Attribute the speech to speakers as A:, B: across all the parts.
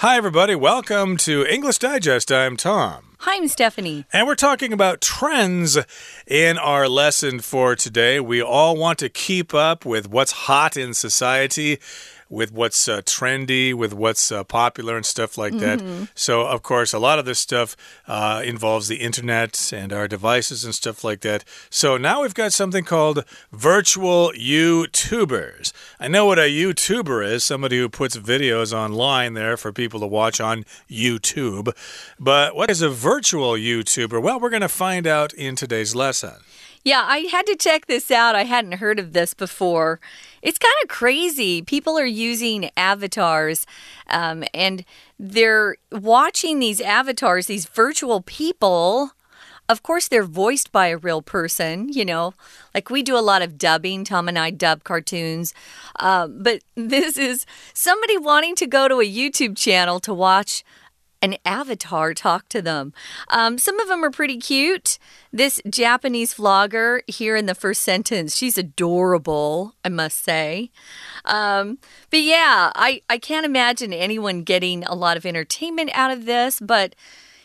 A: Hi, everybody. Welcome to English Digest. I'm Tom.
B: Hi, I'm Stephanie.
A: And we're talking about trends in our lesson for today. We all want to keep up with what's hot in society with what's uh, trendy, with what's uh, popular and stuff like that.
B: Mm-hmm.
A: So, of course, a lot of this stuff uh, involves the internet and our devices and stuff like that. So now we've got something called virtual YouTubers. I know what a YouTuber is somebody who puts videos online there for people to watch on YouTube. But what is a virtual YouTuber? Well, we're going to find out in today's lesson.
B: Yeah, I had to check this out. I hadn't heard of this before. It's kind of crazy. People are using avatars um, and they're watching these avatars, these virtual people. Of course, they're voiced by a real person, you know, like we do a lot of dubbing. Tom and I dub cartoons. Uh, but this is somebody wanting to go to a YouTube channel to watch an avatar talk to them. Um, some of them are pretty cute. This Japanese vlogger here in the first sentence, she's adorable, I must say. Um, but yeah, I, I can't imagine anyone getting a lot of entertainment out of this, but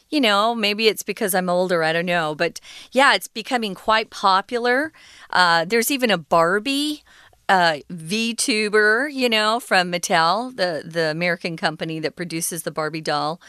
B: you know, maybe it's because I'm older, I don't know. But yeah, it's becoming quite popular. Uh, there's even a Barbie uh, VTuber, you know, from Mattel, the the American company that produces the Barbie doll.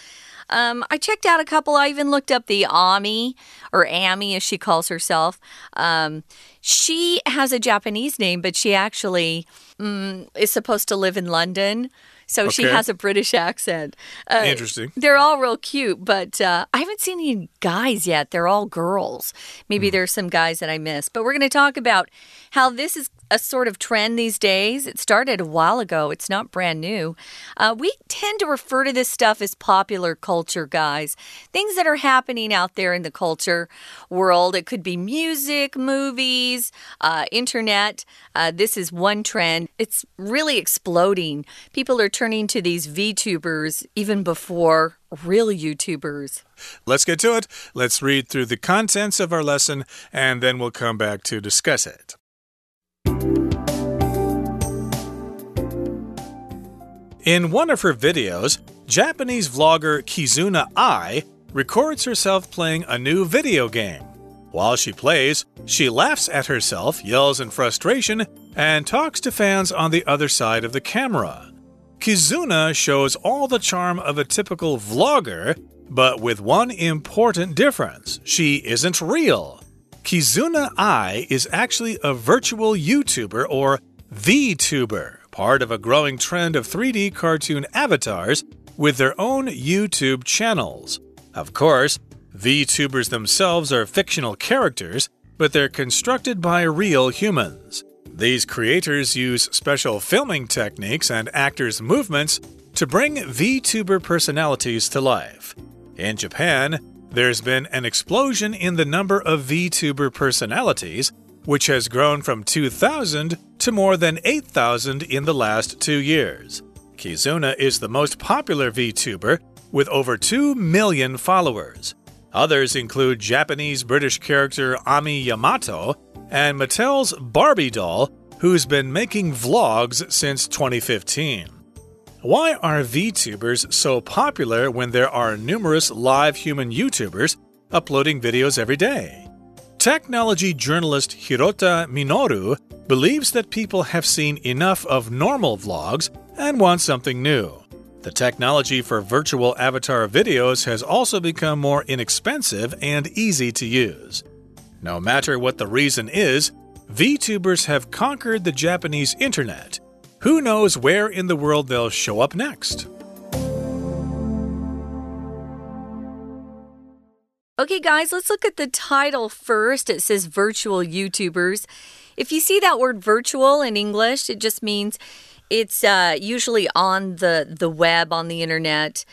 B: Um, I checked out a couple. I even looked up the Ami or Amy as she calls herself. Um, she has a Japanese name, but she actually mm, is supposed to live in London. So she has a British accent. Uh,
A: Interesting.
B: They're all real cute, but uh, I haven't seen any guys yet. They're all girls. Maybe there's some guys that I missed. But we're going to talk about how this is a sort of trend these days. It started a while ago, it's not brand new. Uh, we tend to refer to this stuff as popular culture, guys. Things that are happening out there in the culture world. It could be music, movies, uh, internet. Uh, this is one trend. It's really exploding. People are turning to these VTubers even before real YouTubers.
A: Let's get to it. Let's read through the contents of our lesson and then we'll come back to discuss it. In one of her videos, Japanese vlogger Kizuna Ai records herself playing a new video game. While she plays, she laughs at herself, yells in frustration, and talks to fans on the other side of the camera. Kizuna shows all the charm of a typical vlogger, but with one important difference she isn't real. Kizuna Ai is actually a virtual YouTuber or VTuber, part of a growing trend of 3D cartoon avatars with their own YouTube channels. Of course, VTubers themselves are fictional characters, but they're constructed by real humans. These creators use special filming techniques and actors' movements to bring VTuber personalities to life. In Japan, there's been an explosion in the number of VTuber personalities, which has grown from 2,000 to more than 8,000 in the last two years. Kizuna is the most popular VTuber with over 2 million followers. Others include Japanese British character Ami Yamato and Mattel's Barbie doll, who's been making vlogs since 2015. Why are VTubers so popular when there are numerous live human YouTubers uploading videos every day? Technology journalist Hirota Minoru believes that people have seen enough of normal vlogs and want something new. The technology for virtual avatar videos has also become more inexpensive and easy to use. No matter what the reason is, VTubers have conquered the Japanese internet. Who knows where in the world they'll show up next?
B: Okay, guys, let's look at the title first. It says virtual YouTubers. If you see that word virtual in English, it just means it's uh, usually on the, the web, on the internet,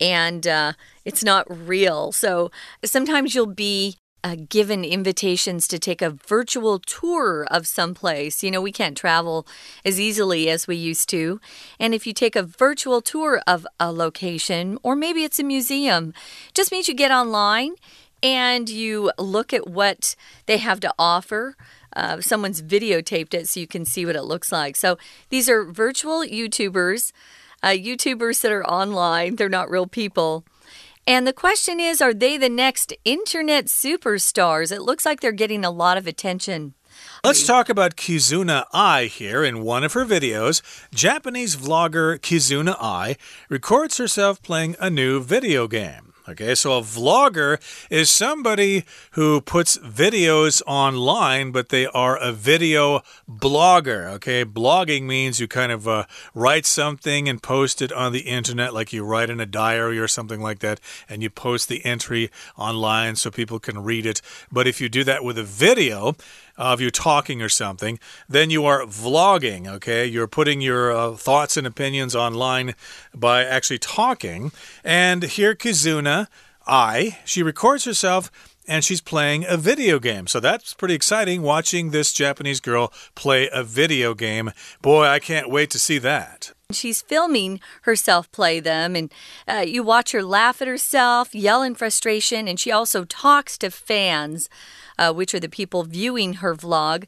B: and uh, it's not real. So sometimes you'll be uh, given invitations to take a virtual tour of some place. You know, we can't travel as easily as we used to. And if you take a virtual tour of a location, or maybe it's a museum, just means you get online and you look at what they have to offer. Uh, someone's videotaped it so you can see what it looks like. So these are virtual YouTubers. uh, YouTubers that are online, they're not real people. And the question is are they the next internet superstars? It looks like they're getting a lot of attention.
A: Let's talk about Kizuna Ai here. In one of her videos, Japanese vlogger Kizuna Ai records herself playing a new video game. Okay, so a vlogger is somebody who puts videos online, but they are a video blogger. Okay, blogging means you kind of uh, write something and post it on the internet, like you write in a diary or something like that, and you post the entry online so people can read it. But if you do that with a video, of you talking or something, then you are vlogging, okay? You're putting your uh, thoughts and opinions online by actually talking. And here, Kizuna, Ai, she records herself and she's playing a video game. So that's pretty exciting watching this Japanese girl play a video game. Boy, I can't wait to see that.
B: She's filming herself play them, and uh, you watch her laugh at herself, yell in frustration, and she also talks to fans uh, which are the people viewing her vlog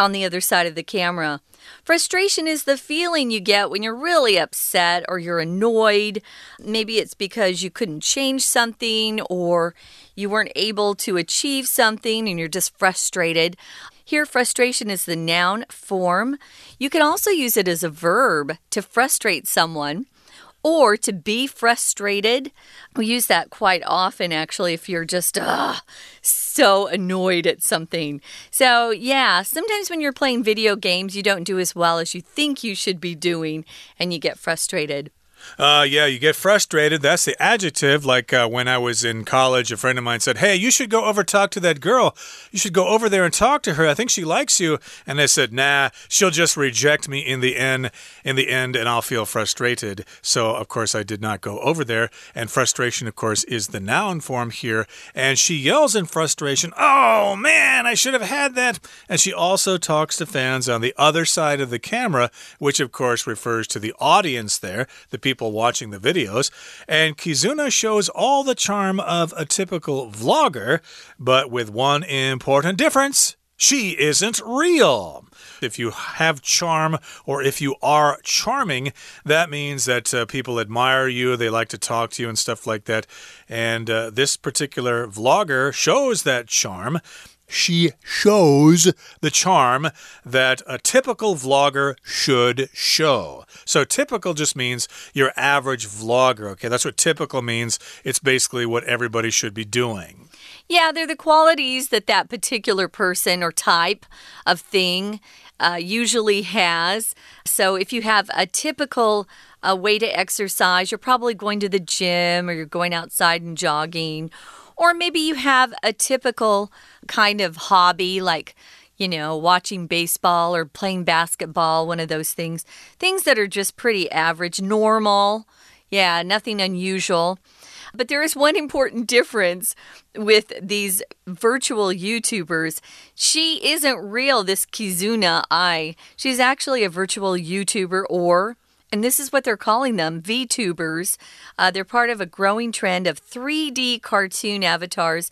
B: on the other side of the camera. Frustration is the feeling you get when you're really upset or you're annoyed. Maybe it's because you couldn't change something or you weren't able to achieve something and you're just frustrated. Here, frustration is the noun form. You can also use it as a verb to frustrate someone or to be frustrated. We use that quite often, actually, if you're just uh, so annoyed at something. So, yeah, sometimes when you're playing video games, you don't do as well as you think you should be doing, and you get frustrated.
A: Uh, yeah, you get frustrated. That's the adjective. Like uh, when I was in college, a friend of mine said, Hey, you should go over talk to that girl. You should go over there and talk to her. I think she likes you. And I said, Nah, she'll just reject me in the end, in the end, and I'll feel frustrated. So, of course, I did not go over there. And frustration, of course, is the noun form here. And she yells in frustration, Oh, man, I should have had that. And she also talks to fans on the other side of the camera, which, of course, refers to the audience there, the people people watching the videos. And Kizuna shows all the charm of a typical vlogger, but with one important difference. She isn't real. If you have charm or if you are charming, that means that uh, people admire you, they like to talk to you and stuff like that. And uh, this particular vlogger shows that charm she shows the charm that a typical vlogger should show. So, typical just means your average vlogger. Okay, that's what typical means. It's basically what everybody should be doing.
B: Yeah, they're the qualities that that particular person or type of thing uh, usually has. So, if you have a typical uh, way to exercise, you're probably going to the gym or you're going outside and jogging or maybe you have a typical kind of hobby like you know, watching baseball or playing basketball, one of those things. Things that are just pretty average, normal. Yeah, nothing unusual. But there is one important difference with these virtual YouTubers. She isn't real, this Kizuna Ai. She's actually a virtual YouTuber or and this is what they're calling them VTubers. Uh, they're part of a growing trend of 3D cartoon avatars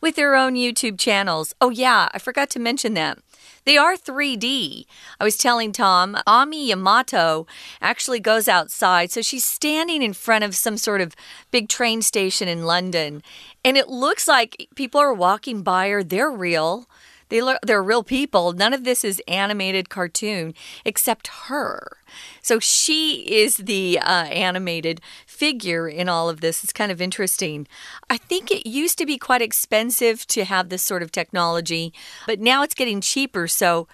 B: with their own YouTube channels. Oh, yeah, I forgot to mention that. They are 3D. I was telling Tom, Ami Yamato actually goes outside. So she's standing in front of some sort of big train station in London. And it looks like people are walking by her. They're real. They they're real people. None of this is animated cartoon except her. So she is the uh, animated figure in all of this. It's kind of interesting. I think it used to be quite expensive to have this sort of technology, but now it's getting cheaper. So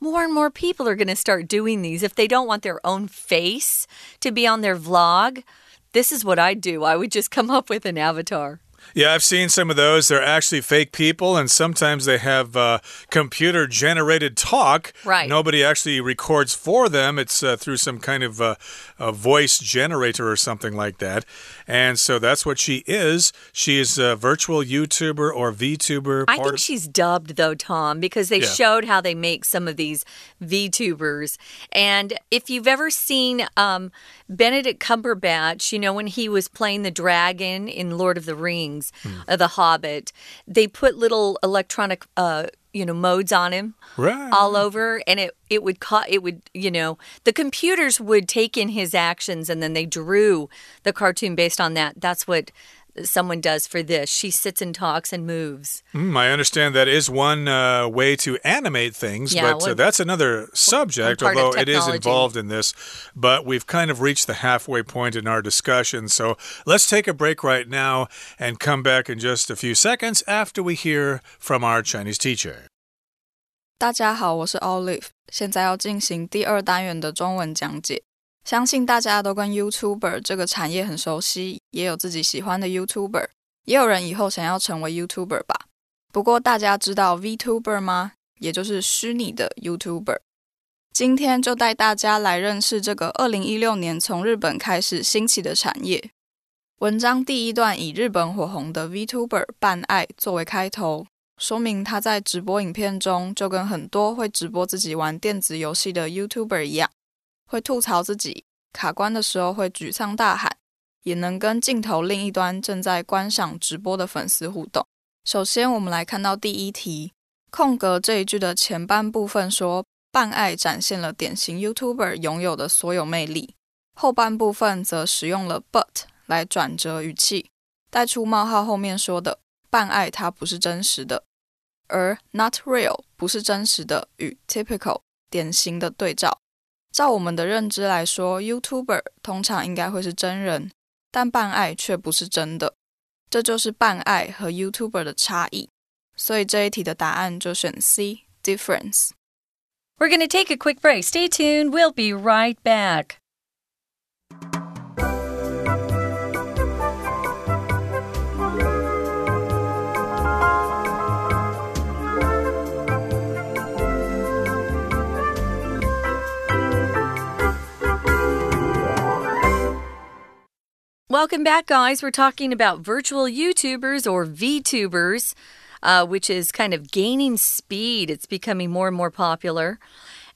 B: more and more people are going to start doing these if they don't want their own face to be on their vlog. This is what I'd do. I would just come up with an avatar.
A: Yeah, I've seen some of those. They're actually fake people, and sometimes they have uh, computer generated talk.
B: Right.
A: Nobody actually records for them. It's uh, through some kind of uh, a voice generator or something like that. And so that's what she is. She is a virtual YouTuber or VTuber.
B: I think she's dubbed, though, Tom, because they yeah. showed how they make some of these VTubers. And if you've ever seen um, Benedict Cumberbatch, you know, when he was playing the dragon in Lord of the Rings, mm. uh, The Hobbit, they put little electronic uh, you know modes on him
A: Right.
B: all over and it it would cut it would you know the computers would take in his actions and then they drew the cartoon based on that that's what someone does for this she sits and talks and moves
A: Mm, I understand that is one uh, way to animate things,
B: Yeah,
A: but uh,
B: what-
A: that's another subject,
B: part of
A: although it is
B: technology.
A: involved in this. But we've kind of reached the halfway point in our discussion. So let's take a break right now and come back in just a few seconds after we hear from our Chinese teacher.
C: 大家好，我是 Olive，现在要进行第二单元的中文讲解。 相信大家都跟 YouTuber 这个产业很熟悉，也有自己喜欢的 YouTuber，也有人以后想要成为 YouTuber 吧。不过大家知道 VTuber 吗？也就是虚拟的 YouTuber。今天就带大家来认识这个二零一六年从日本开始兴起的产业。文章第一段以日本火红的 VTuber 半爱作为开头，说明他在直播影片中就跟很多会直播自己玩电子游戏的 YouTuber 一样，会吐槽自己卡关的时候会沮丧大喊，也能跟镜头另一端正在观赏直播的粉丝互动。首先，我们来看到第一题，空格这一句的前半部分说半爱展现了典型 YouTuber 拥有的所有魅力，后半部分则使用了 but 来转折语气，带出冒号后面说的半爱它不是真实的。而 not real 不是真实的与 typical 典型的对照。照我们的认知来说，YouTuber 通常应该会是真人，但半爱却不是真的，这就是半爱和 YouTuber 的差异。所以这一题的答案就选 C difference。
B: we're going to take a quick break stay tuned we'll be right back Welcome back, guys. We're talking about virtual YouTubers or VTubers, uh, which is kind of gaining speed. It's becoming more and more popular.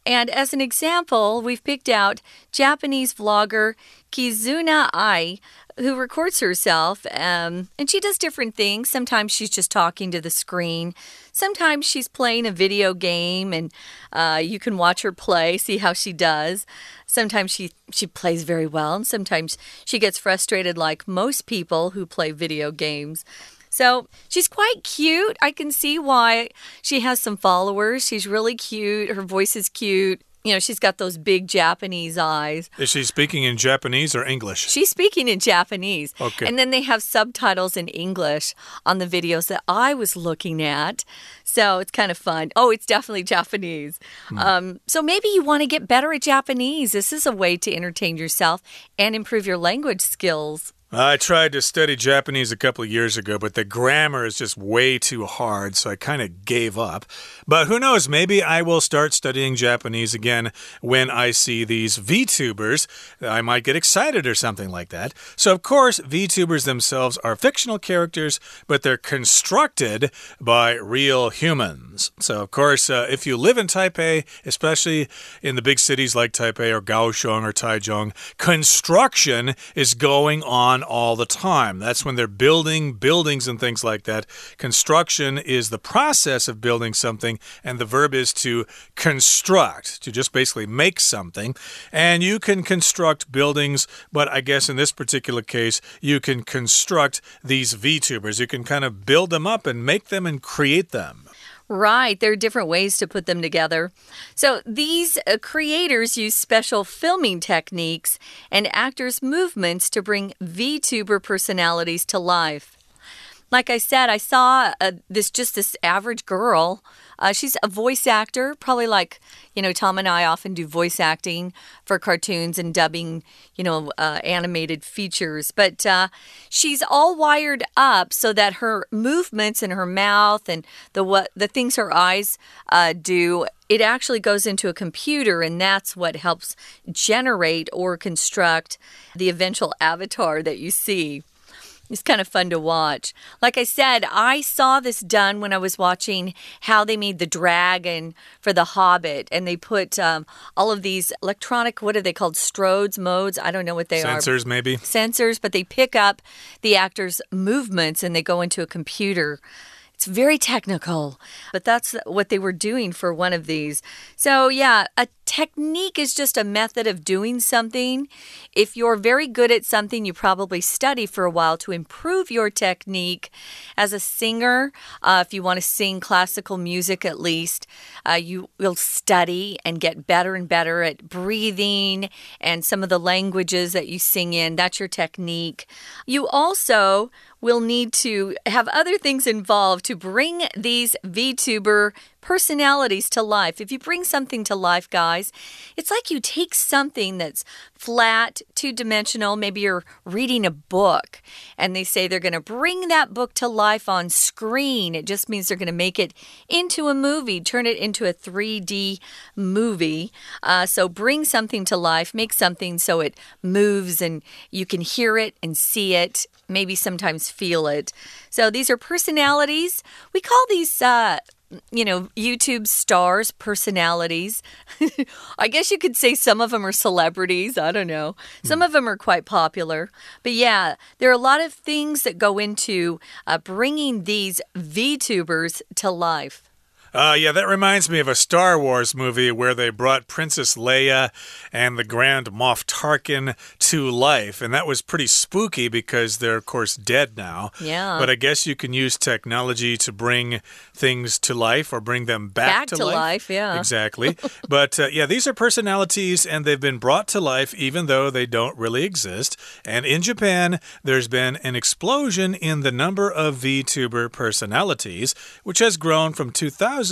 B: And as an example, we've picked out Japanese vlogger Kizuna Ai, who records herself, um, and she does different things. Sometimes she's just talking to the screen. Sometimes she's playing a video game, and uh, you can watch her play, see how she does. Sometimes she she plays very well, and sometimes she gets frustrated, like most people who play video games. So she's quite cute. I can see why she has some followers. She's really cute. Her voice is cute. You know, she's got those big Japanese eyes.
A: Is she speaking in Japanese or English?
B: She's speaking in Japanese.
A: Okay.
B: And then they have subtitles in English on the videos that I was looking at. So it's kind of fun. Oh, it's definitely Japanese. Um, so maybe you want to get better at Japanese. This is a way to entertain yourself and improve your language skills.
A: I tried to study Japanese a couple of years ago, but the grammar is just way too hard, so I kind of gave up. But who knows, maybe I will start studying Japanese again when I see these VTubers. I might get excited or something like that. So, of course, VTubers themselves are fictional characters, but they're constructed by real humans. So, of course, uh, if you live in Taipei, especially in the big cities like Taipei or Kaohsiung or Taichung, construction is going on all the time. That's when they're building buildings and things like that. Construction is the process of building something, and the verb is to construct, to just basically make something. And you can construct buildings, but I guess in this particular case, you can construct these VTubers. You can kind of build them up and make them and create them.
B: Right, there are different ways to put them together. So these uh, creators use special filming techniques and actors' movements to bring VTuber personalities to life. Like I said, I saw uh, this just this average girl. Uh, she's a voice actor, probably like, you know, Tom and I often do voice acting for cartoons and dubbing, you know, uh, animated features. But uh, she's all wired up so that her movements and her mouth and the what the things her eyes uh, do, it actually goes into a computer, and that's what helps generate or construct the eventual avatar that you see. It's kind of fun to watch. Like I said, I saw this done when I was watching how they made the dragon for The Hobbit, and they put um, all of these electronic, what are they called? Strodes, modes? I don't know what they are
A: Sensors, maybe?
B: sensors, but they pick up the actor's movements and they go into a computer. It's very technical, but that's what they were doing for one of these. So, yeah, a technique is just a method of doing something. If you're very good at something, you probably study for a while to improve your technique. As a singer, uh, if you want to sing classical music at least, uh, you will study and get better and better at breathing and some of the languages that you sing in. That's your technique. You also will need to have other things involved to bring these VTuber personalities to life. If you bring something to life, guys, it's like you take something that's flat, two dimensional, maybe you're reading a book, and they say they're going to bring that book to life on screen. It just means they're going to make it into a movie, turn it into a 3D movie. Uh, so bring something to life, make something so it moves and you can hear it and see it maybe sometimes feel it. So these are personalities. We call these uh, you know, YouTube stars, personalities. I guess you could say some of them are celebrities. I don't know. Some of them are quite popular. But yeah, there are a lot of things that go into uh, bringing these VTubers to life.
A: Uh, yeah, that reminds me of a Star Wars movie where they brought Princess Leia and the Grand Moff Tarkin to life. And that was pretty spooky because they're, of course, dead now.
B: Yeah.
A: But I guess you can use technology to bring things to life or bring them back,
B: Back
A: to,
B: to life, yeah.
A: Exactly. but uh, yeah, these are personalities and they've been brought to life even though they don't really exist. And in Japan, there's been an explosion in the number of VTuber personalities, which has grown from 2000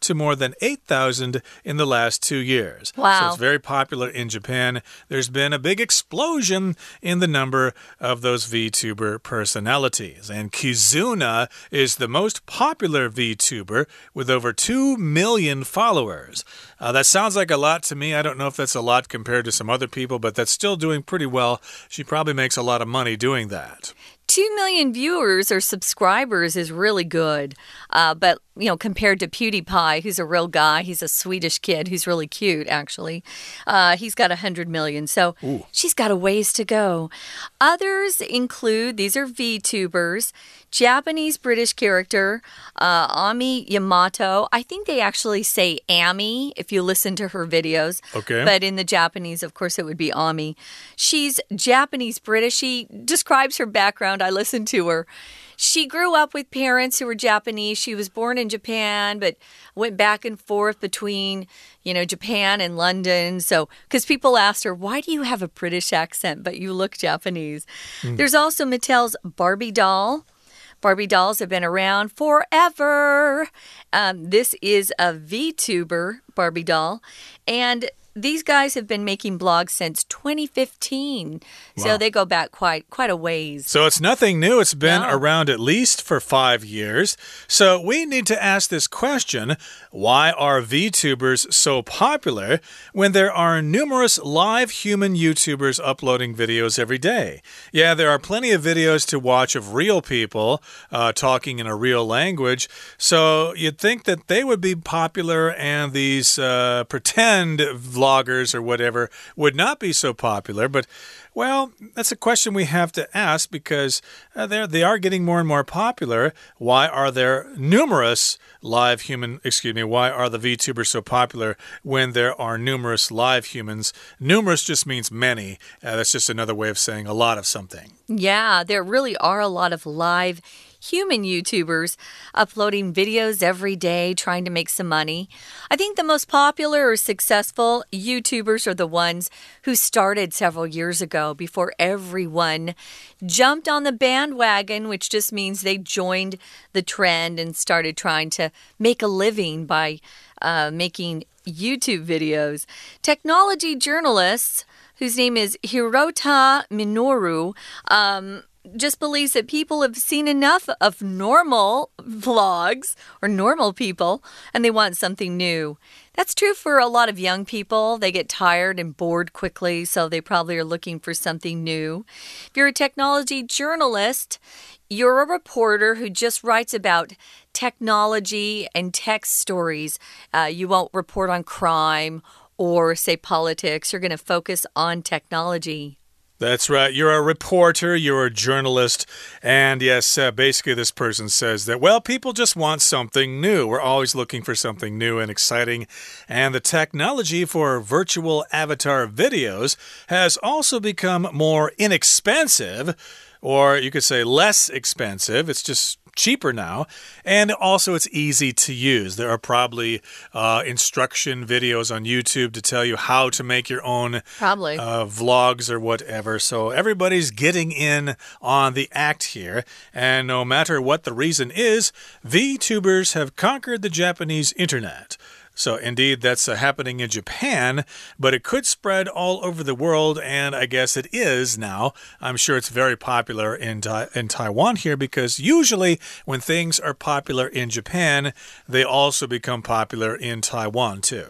A: to more than 8,000 in the last two years.
B: Wow.
A: So it's very popular in Japan. There's been a big explosion in the number of those VTuber personalities. And Kizuna is the most popular VTuber with over 2 million followers. Uh, that sounds like a lot to me. I don't know if that's a lot compared to some other people, but that's still doing pretty well. She probably makes a lot of money doing that.
B: 2 million viewers or subscribers is really good. Uh, but, you know, compared to PewDiePie, who's a real guy, he's a Swedish kid who's really cute, actually. Uh, he's got 100 million. So
A: Ooh.
B: she's got a ways to go. Others include these are VTubers. Japanese British character, uh, Ami Yamato. I think they actually say Ami if you listen to her videos.
A: Okay.
B: But in the Japanese, of course, it would be Ami. She's Japanese British. She describes her background. I listened to her. She grew up with parents who were Japanese. She was born in Japan, but went back and forth between, you know, Japan and London. So, because people asked her, why do you have a British accent, but you look Japanese? There's also Mattel's Barbie doll. Barbie dolls have been around forever. Um, this is a VTuber Barbie doll. And these guys have been making blogs since 2015. So they go back quite quite a ways.
A: So it's nothing new. It's been
B: No.
A: around at least for five years. So we need to ask this question why are VTubers so popular when there are numerous live human YouTubers uploading videos every day? Yeah, there are plenty of videos to watch of real people uh, talking in a real language. So you'd think that they would be popular and these uh, pretend vloggers or whatever would not be so popular. But well, that's a question we have to ask because uh, they're, they are getting more and more popular. Why are there numerous live human, excuse me, why are the VTubers so popular when there are numerous live humans? Numerous just means many. Uh, that's just another way of saying a lot of something.
B: Yeah, there really are a lot of live human YouTubers uploading videos every day trying to make some money. I think the most popular or successful YouTubers are the ones who started several years ago before everyone jumped on the bandwagon, which just means they joined the trend and started trying to make a living by uh, making YouTube videos. Technology journalists whose name is Hirota Minoru, um, just believes that people have seen enough of normal vlogs or normal people and they want something new. That's true for a lot of young people. They get tired and bored quickly, so they probably are looking for something new. If you're a technology journalist, you're a reporter who just writes about technology and tech stories. Uh, you won't report on crime or say politics. You're going to focus on technology.
A: That's right. You're a reporter, you're a journalist. And yes, uh, basically, this person says that, well, people just want something new. We're always looking for something new and exciting. And the technology for virtual avatar videos has also become more inexpensive, or you could say less expensive. It's just cheaper now. And also, it's easy to use. There are probably uh, instruction videos on YouTube to tell you how to make your own
B: probably
A: uh, vlogs or whatever. So everybody's getting in on the act here. And no matter what the reason is, VTubers have conquered the Japanese internet. So, indeed, that's uh, happening in Japan, but it could spread all over the world, and I guess it is now. I'm sure it's very popular in, in Taiwan here because usually when things are popular in Japan, they also become popular in Taiwan too.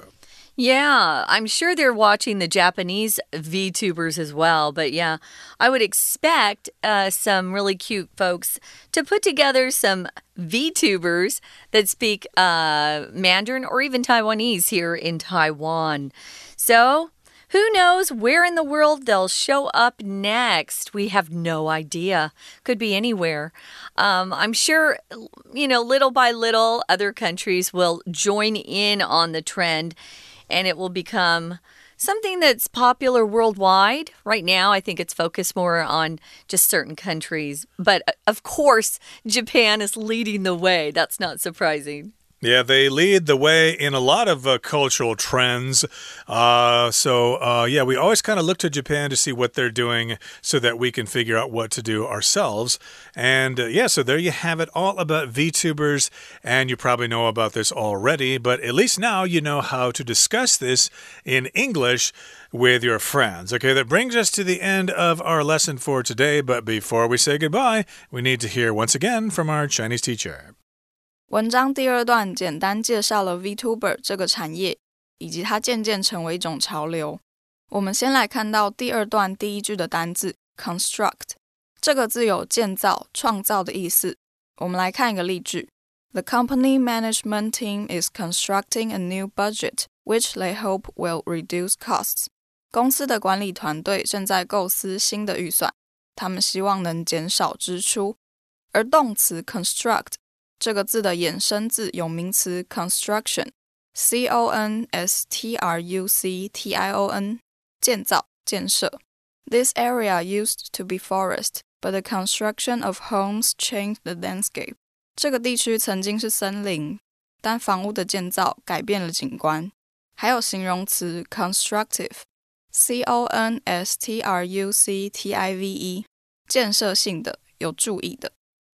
B: Yeah, I'm sure they're watching the Japanese VTubers as well. But yeah, I would expect uh, some really cute folks to put together some VTubers that speak uh, Mandarin or even Taiwanese here in Taiwan. So, who knows where in the world they'll show up next? We have no idea. Could be anywhere. Um, I'm sure, you know, little by little, other countries will join in on the trend and it will become something that's popular worldwide. Right now, I think it's focused more on just certain countries. But uh, of course, Japan is leading the way. That's not surprising.
A: Yeah, they lead the way in a lot of uh, cultural trends. Uh, so, uh, yeah, we always kind of look to Japan to see what they're doing so that we can figure out what to do ourselves. And uh, yeah, so there you have it all about VTubers. And you probably know about this already, but at least now you know how to discuss this in English with your friends. Okay, that brings us to the end of our lesson for today. But before we say goodbye, we need to hear once again from our Chinese teacher.
C: 文章第二段简单介绍了 VTuber 这个产业，以及它渐渐成为一种潮流。我们先来看到第二段第一句的单字 construct，这个字有建造、创造的意思。我们来看一个例句：The company management team is constructing a new budget, which they hope will reduce costs. 公司的管理团队正在构思新的预算，他们希望能减少支出。而动词 construct。这个字的衍生字有名词 construction，c o n s t r u c t i o n，建造、建设。This area used to be forest, but the construction of homes changed the landscape. 这个地区曾经是森林，但房屋的建造改变了景观。还有形容词 constructive，c o n s t r u c t i v e，建设性的、有注意的。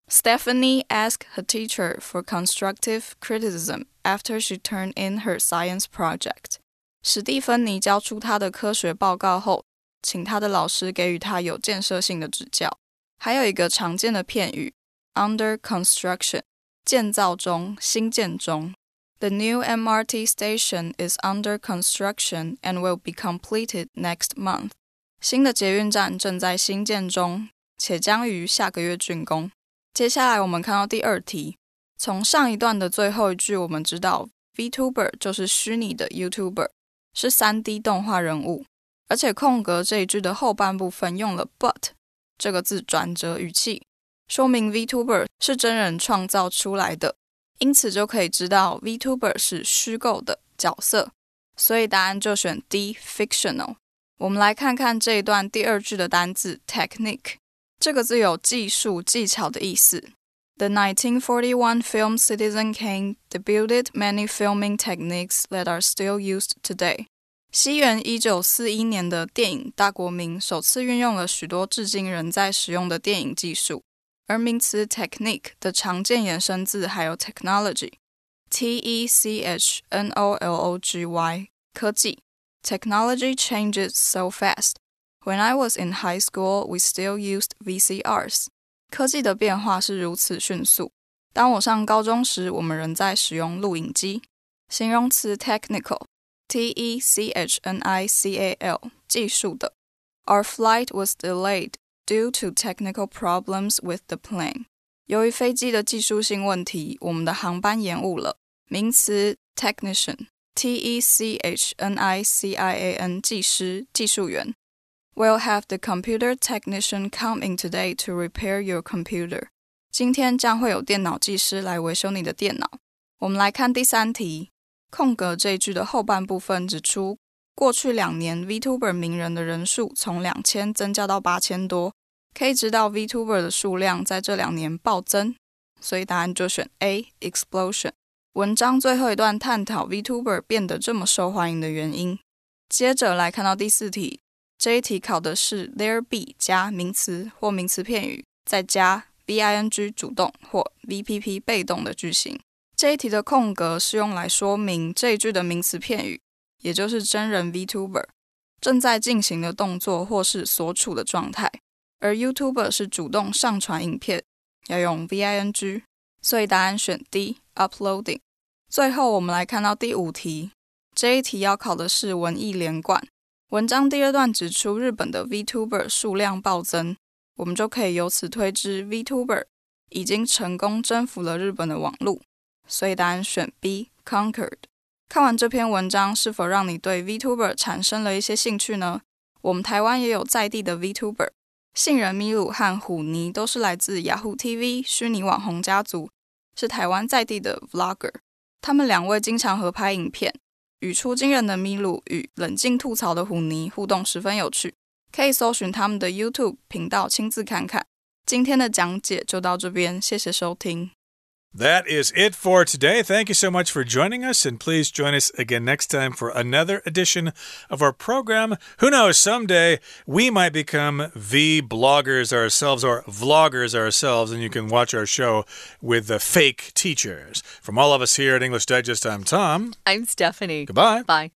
C: Stephanie asked her teacher for constructive criticism after she turned in her science project. 史蒂芬妮交出她的科学报告后，请她的老师给予她有建设性的指教。还有一个常见的片语，under construction，建造中、新建中。The new MRT station is under construction and will be completed next month. 新的捷运站正在新建中，且将于下个月竣工。 接下来我们看到第二题，从上一段的最后一句，我们知道 VTuber 就是虚拟的 YouTuber，是三 D 动画人物，而且空格这一句的后半部分用了 but 这个字转折语气，说明 VTuber 是真人创造出来的，因此就可以知道 VTuber 是虚构的角色，所以答案就选 D fictional。我们来看看这一段第二句的单字 technique。这个字有技术、技巧的意思。The 1941 film Citizen Kane debuted many filming techniques that are still used today. 西元一九四一年的电影《大国民》首次运用了许多至今仍在使用的电影技术。而名词 technique 的常见衍生字还有 technology，t e c h n o l o g y，科技。Technology changes so fast when I was in high school, we still used VCRs. 科技的变化是如此迅速。当我上高中时，我们仍在使用录影机。形容词 technical，t e c h n i c a l，技术的。Our flight was delayed due to technical problems with the plane. 由于飞机的技术性问题，我们的航班延误了。名词 technician，t e c h n i c i a n，技师、技术员。 We'll have the computer technician come in today to repair your computer. 今天将会有电脑技师来维修你的电脑。我们来看第三题，空格这一句的后半部分指出，过去两年 VTuber 名人的人数从两千增加到八千多，可以知道 VTuber 的数量在这两年暴增，所以答案就选 A explosion。文章最后一段探讨 VTuber 变得这么受欢迎的原因。接着来看到第四题，这一题考的是 there be 加名词或名词片语，再加 V-ing 主动或 VPP 被动的句型。这一题的空格是用来说明这一句的名词片语，也就是真人 VTuber 正在进行的动作或是所处的状态，而 YouTuber 是主动上传影片，要用 VING，所以答案选 D，uploading。最后我们来看到第五题，这一题要考的是文艺连贯。文章第二段指出日本的 VTuber 数量暴增，我们就可以由此推知 VTuber 已经成功征服了日本的网络。所以答案选 B，conquered。看完这篇文章，是否让你对 VTuber 产生了一些兴趣呢？我们台湾也有在地的 VTuber，杏仁米鲁和虎尼都是来自雅虎 TV 虚拟网红家族，是台湾在地的 Vlogger。他们两位经常合拍影片，语出惊人的咪鲁与冷静吐槽的虎尼互动十分有趣，可以搜寻他们的 YouTube 频道亲自看看。今天的讲解就到这边，谢谢收听。
A: That is it for today. Thank you so much for joining us, and please join us again next time for another edition of our program. Who knows, someday we might become V bloggers ourselves or vloggers ourselves, and you can watch our show with the fake teachers. From all of us here at English Digest, I'm Tom.
B: I'm Stephanie.
A: Goodbye.
B: Bye.